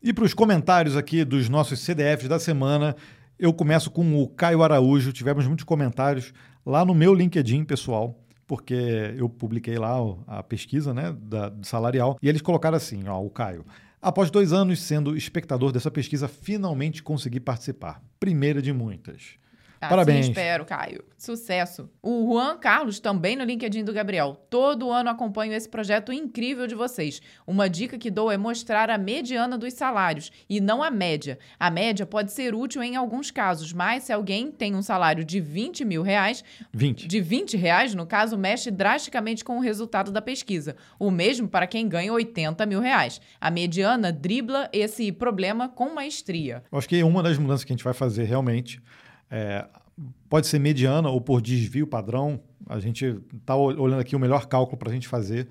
E para os comentários aqui dos nossos CDFs da semana, eu começo com o Caio Araújo. Tivemos muitos comentários lá no meu LinkedIn pessoal, porque eu publiquei lá a pesquisa né, da, salarial, e eles colocaram assim, ó, o Caio. Após dois anos sendo espectador dessa pesquisa, finalmente consegui participar. Primeira de muitas. Assim Parabéns. espero, Caio. Sucesso. O Juan Carlos, também no LinkedIn do Gabriel. Todo ano acompanho esse projeto incrível de vocês. Uma dica que dou é mostrar a mediana dos salários e não a média. A média pode ser útil em alguns casos, mas se alguém tem um salário de 20 mil reais, 20. de 20 reais, no caso, mexe drasticamente com o resultado da pesquisa. O mesmo para quem ganha 80 mil reais. A mediana dribla esse problema com maestria. Acho que uma das mudanças que a gente vai fazer realmente é, pode ser mediana ou por desvio padrão. A gente está olhando aqui o melhor cálculo para a gente fazer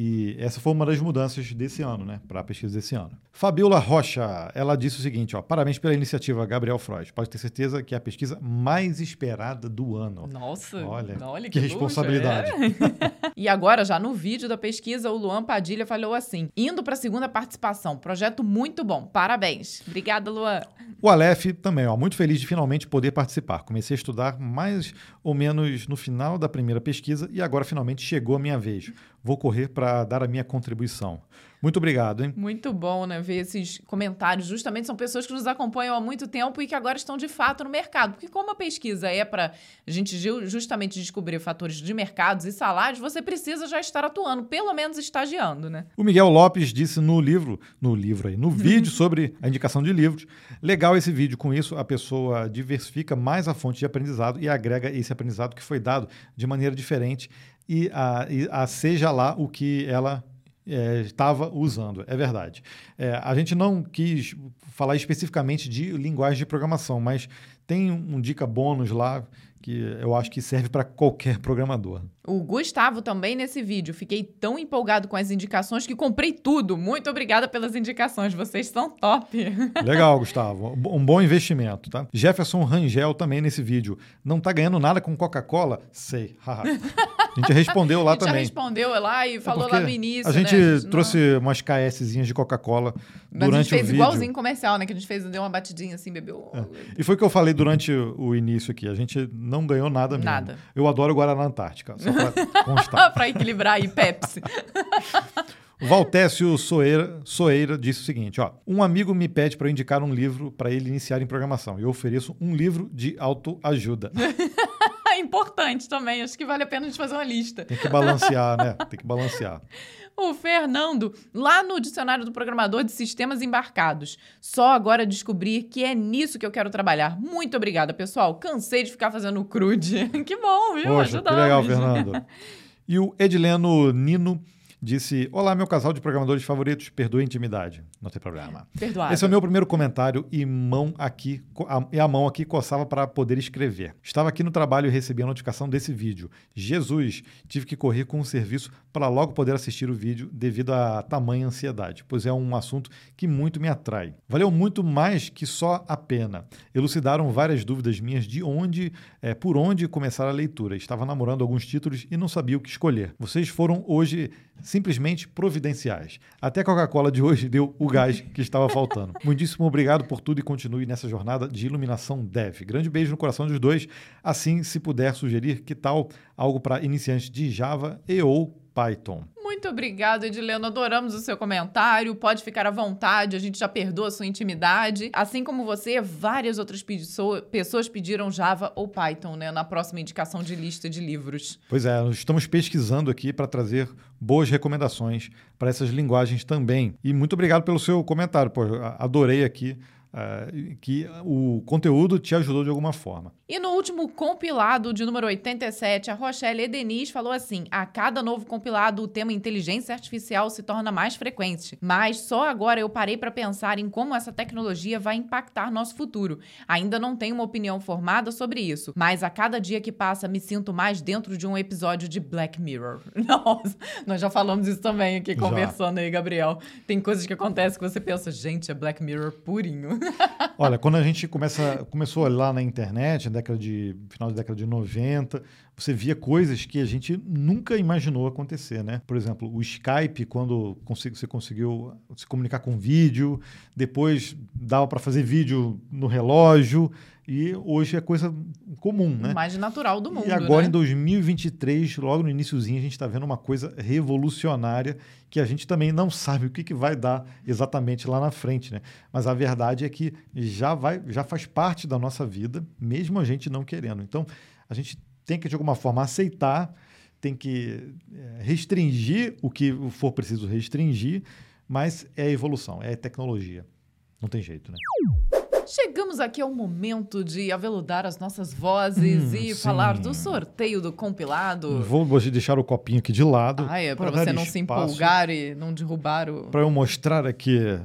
e essa foi uma das mudanças desse ano, né, para a pesquisa desse ano. Fabiola Rocha, ela disse o seguinte, ó, parabéns pela iniciativa, Gabriel Freud. Pode ter certeza que é a pesquisa mais esperada do ano. Nossa, olha, olha que, que responsabilidade. É. e agora, já no vídeo da pesquisa, o Luan Padilha falou assim, indo para a segunda participação, projeto muito bom, parabéns. Obrigada, Luan. O Aleph também, ó, muito feliz de finalmente poder participar. Comecei a estudar mais ou menos no final da primeira pesquisa e agora finalmente chegou a minha vez vou correr para dar a minha contribuição. Muito obrigado, hein? Muito bom, né? Ver esses comentários. Justamente são pessoas que nos acompanham há muito tempo e que agora estão de fato no mercado. Porque, como a pesquisa é para a gente justamente descobrir fatores de mercados e salários, você precisa já estar atuando, pelo menos estagiando, né? O Miguel Lopes disse no livro, no livro aí, no vídeo sobre a indicação de livros. Legal esse vídeo. Com isso, a pessoa diversifica mais a fonte de aprendizado e agrega esse aprendizado que foi dado de maneira diferente e a, e a seja lá o que ela é, estava usando. É verdade. É, a gente não quis falar especificamente de linguagem de programação, mas tem um dica bônus lá que eu acho que serve para qualquer programador. O Gustavo também nesse vídeo. Fiquei tão empolgado com as indicações que comprei tudo. Muito obrigada pelas indicações, vocês são top. Legal, Gustavo. Um bom investimento, tá? Jefferson Rangel também nesse vídeo. Não tá ganhando nada com Coca-Cola? Sei. a gente respondeu lá também. A gente respondeu lá e é falou é lá no início. A gente né? trouxe Não. umas KSzinhas de Coca-Cola durante o vídeo. a gente fez igualzinho comercial, né? Que a gente fez, deu uma batidinha assim, bebeu. É. E foi o que eu falei durante o início aqui. A gente não ganhou nada mesmo. Nada. Eu adoro Guaraná Antártica. Só para constar. para equilibrar aí, Pepsi. Valtécio Soeira, Soeira disse o seguinte: ó, um amigo me pede para indicar um livro para ele iniciar em programação. Eu ofereço um livro de autoajuda. Importante também, acho que vale a pena a gente fazer uma lista. Tem que balancear, né? Tem que balancear. O Fernando, lá no Dicionário do Programador de Sistemas Embarcados. Só agora descobrir que é nisso que eu quero trabalhar. Muito obrigada, pessoal. Cansei de ficar fazendo crude. que bom, viu? Poxa, que legal, Fernando. E o Edileno Nino disse: Olá, meu casal de programadores favoritos, perdoe a intimidade. Não tem problema. Perdoado. Esse é o meu primeiro comentário e, mão aqui, a, e a mão aqui coçava para poder escrever. Estava aqui no trabalho e recebi a notificação desse vídeo. Jesus, tive que correr com o serviço para logo poder assistir o vídeo devido a tamanha ansiedade, pois é um assunto que muito me atrai. Valeu muito mais que só a pena. Elucidaram várias dúvidas minhas de onde, eh, por onde começar a leitura. Estava namorando alguns títulos e não sabia o que escolher. Vocês foram hoje simplesmente providenciais. Até a Coca-Cola de hoje deu o gás que estava faltando. Muitíssimo obrigado por tudo e continue nessa jornada de iluminação dev. Grande beijo no coração dos dois. Assim, se puder sugerir, que tal algo para iniciantes de Java e ou Python? Muito obrigada, Edileno. Adoramos o seu comentário. Pode ficar à vontade, a gente já perdoa a sua intimidade. Assim como você, várias outras pesso- pessoas pediram Java ou Python, né? Na próxima indicação de lista de livros. Pois é, nós estamos pesquisando aqui para trazer boas recomendações para essas linguagens também. E muito obrigado pelo seu comentário. Pô, adorei aqui ah, que o conteúdo te ajudou de alguma forma. E no último compilado de número 87, a Rochelle Edenis falou assim: a cada novo compilado, o tema inteligência artificial se torna mais frequente. Mas só agora eu parei para pensar em como essa tecnologia vai impactar nosso futuro. Ainda não tenho uma opinião formada sobre isso, mas a cada dia que passa me sinto mais dentro de um episódio de Black Mirror. Nossa, nós já falamos isso também aqui Já. conversando aí, Gabriel. Tem coisas que acontecem que você pensa, gente, é Black Mirror purinho. Olha, quando a gente começa, começou lá na internet, na década de, final da década de 90, você via coisas que a gente nunca imaginou acontecer, né? Por exemplo, o Skype, quando você conseguiu se comunicar com vídeo, depois dava para fazer vídeo no relógio, e hoje é coisa comum, né? Mais natural do mundo. E agora, né? em 2023, logo no iníciozinho, a gente está vendo uma coisa revolucionária que a gente também não sabe o que, que vai dar exatamente lá na frente, né? Mas a verdade é que já, vai, já faz parte da nossa vida, mesmo a gente não querendo. Então, a gente tem que, de alguma forma, aceitar, tem que eh, restringir o que for preciso restringir, mas é a evolução, é a tecnologia. Não tem jeito, né? Chegamos aqui ao momento de aveludar as nossas vozes Hum, e sim. falar do sorteio do compilado. Vou deixar o copinho aqui de lado. Ah, é, pra para você não se espaço empolgar e não derrubar o. para eu mostrar aqui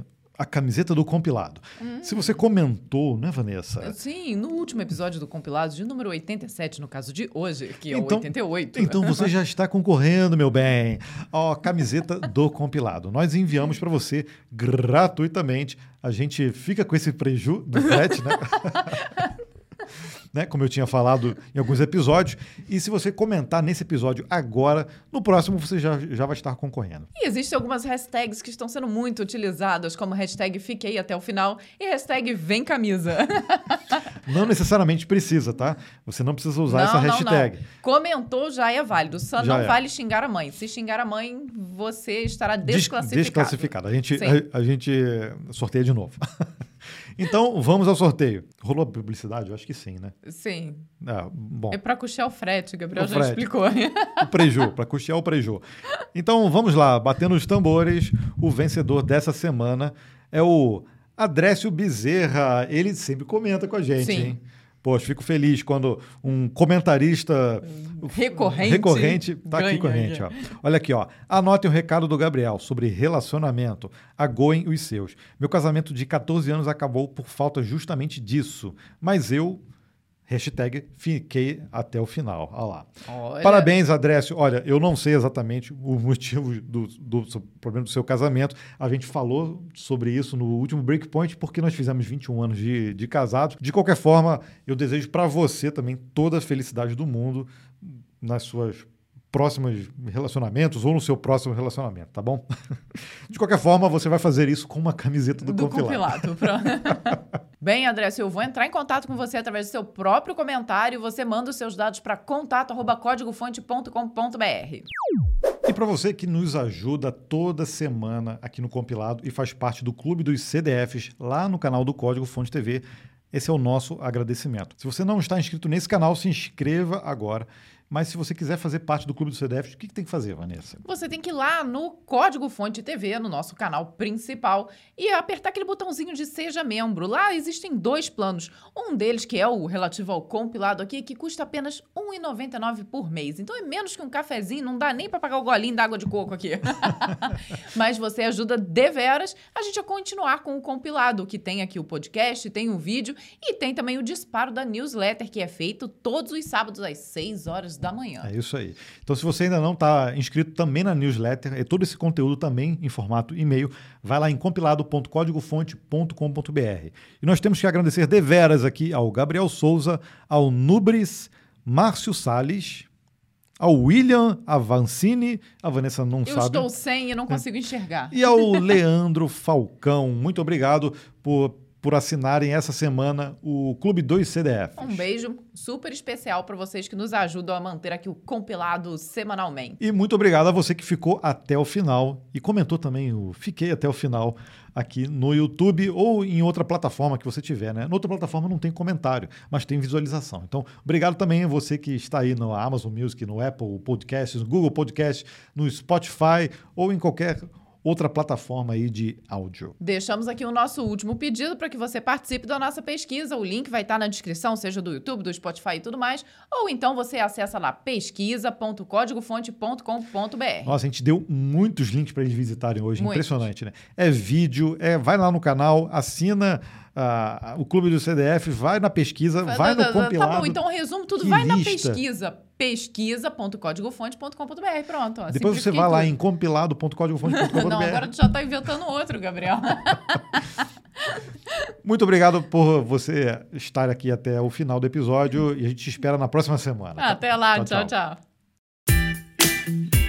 a camiseta do compilado. Se você comentou, né, Vanessa? Sim, no último episódio do compilado, de número 87, no caso de hoje, que é Então- o 88. Então você já está concorrendo, meu bem. Ó, camiseta do compilado. Nós enviamos para você gratuitamente. A gente fica com esse preju do frete, né? né? Como eu tinha falado em alguns episódios. E se você comentar nesse episódio agora, no próximo você já, já vai estar concorrendo. E existem algumas hashtags que estão sendo muito utilizadas, como hashtag Fiquei até o final e hashtag Vem Camisa. Não necessariamente precisa, tá? Você não precisa usar essa hashtag. Comentou já é válido, só Já não é. vale xingar a mãe. Se xingar a mãe, você estará Des- desclassificado. Desclassificado. A gente, a, a gente sorteia de novo. então, vamos ao sorteio. Rolou a publicidade? Eu acho que sim, né? Sim. Ah, bom, É pra custear o frete, Gabriel O já frete. explicou. o preju, para custear o preju. Então, vamos lá, batendo os tambores. O vencedor dessa semana é o Adrécio Bezerra. Ele sempre comenta com a gente, Sim. hein? Poxa, fico feliz quando um comentarista Recorrente recorrente tá aqui com a gente. ganha. Ó. Olha aqui, ó. Anotem o recado do Gabriel sobre relacionamento. Agoem os seus. Meu casamento de 14 anos acabou por falta justamente disso. Mas eu, hashtag, fiquei até o final. Olha lá. Olha, Parabéns, Adrécio. Olha, eu não sei exatamente o motivo do, do seu- problema do seu casamento. A gente falou sobre isso no último Breakpoint, porque nós fizemos 21 anos de, de casados. De qualquer forma, eu desejo para você também toda a felicidade do mundo nas suas próximos relacionamentos ou no seu próximo relacionamento, tá bom? De qualquer forma, você vai fazer isso com uma camiseta do, do compilado. compilado. Bem, André, eu vou entrar em contato com você através do seu próprio comentário. Você manda os seus dados para contato@códigofonte.com.br. E para você que nos ajuda toda semana aqui no Compilado e faz parte do Clube dos CDFs lá no canal do Código Fonte TV, esse é o nosso agradecimento. Se você não está inscrito nesse canal, se inscreva agora. Mas se você quiser fazer parte do Clube do CDF, o que, que tem que fazer, Vanessa? Você tem que ir lá no Código Fonte TV, no nosso canal principal, e apertar aquele botãozinho de Seja Membro. Lá existem dois planos. Um deles, que é o relativo ao compilado aqui, que custa apenas R$ 1,99 por mês. Então é menos que um cafezinho, não dá nem para pagar o golinho da água de coco aqui. Mas você ajuda deveras a gente a continuar com o compilado, que tem aqui o podcast, tem o vídeo e tem também o disparo da newsletter, que é feito todos os sábados às 6 horas da manhã. É isso aí. Então, se você ainda não está inscrito também na newsletter, é todo esse conteúdo também em formato e-mail, vai lá em compilado.códigofonte.com.br. E nós temos que agradecer deveras aqui ao Gabriel Souza, ao Nubris, Márcio Salles, ao William Avancini, a Vanessa não Eu sabe. estou sem e não consigo enxergar. E ao Leandro Falcão. Muito obrigado por, por assinarem essa semana o Clube 2 CDF. Um beijo super especial para vocês que nos ajudam a manter aqui o compilado semanalmente. E muito obrigado a você que ficou até o final e comentou também o Fiquei até o final aqui no YouTube ou em outra plataforma que você tiver, né? Na outra plataforma não tem comentário, mas tem visualização. Então, obrigado também a você que está aí no Amazon Music, no Apple Podcasts, no Google Podcasts, no Spotify ou em qualquer outra plataforma aí de áudio. Deixamos aqui o nosso último pedido para que você participe da nossa pesquisa. O link vai estar na descrição, seja do YouTube, do Spotify e tudo mais. Ou então você acessa lá pesquisa.códigofonte.com.br. Nossa, a gente deu muitos links para eles visitarem hoje. Impressionante, né? É vídeo, é, vai lá no canal, assina o Clube do CDF, vai na pesquisa, vai no compilado. Tá bom, então resumo tudo. Vai na lista. pesquisa. Pesquisa.códigofonte.com.br. Pronto. ó, Depois você vai lá tudo. em compilado.códigofonte.com.br. Não, agora tu já tá inventando outro, Gabriel. Muito obrigado por você estar aqui até o final do episódio e a gente te espera na próxima semana. Até lá. Tchau, tchau. tchau. tchau.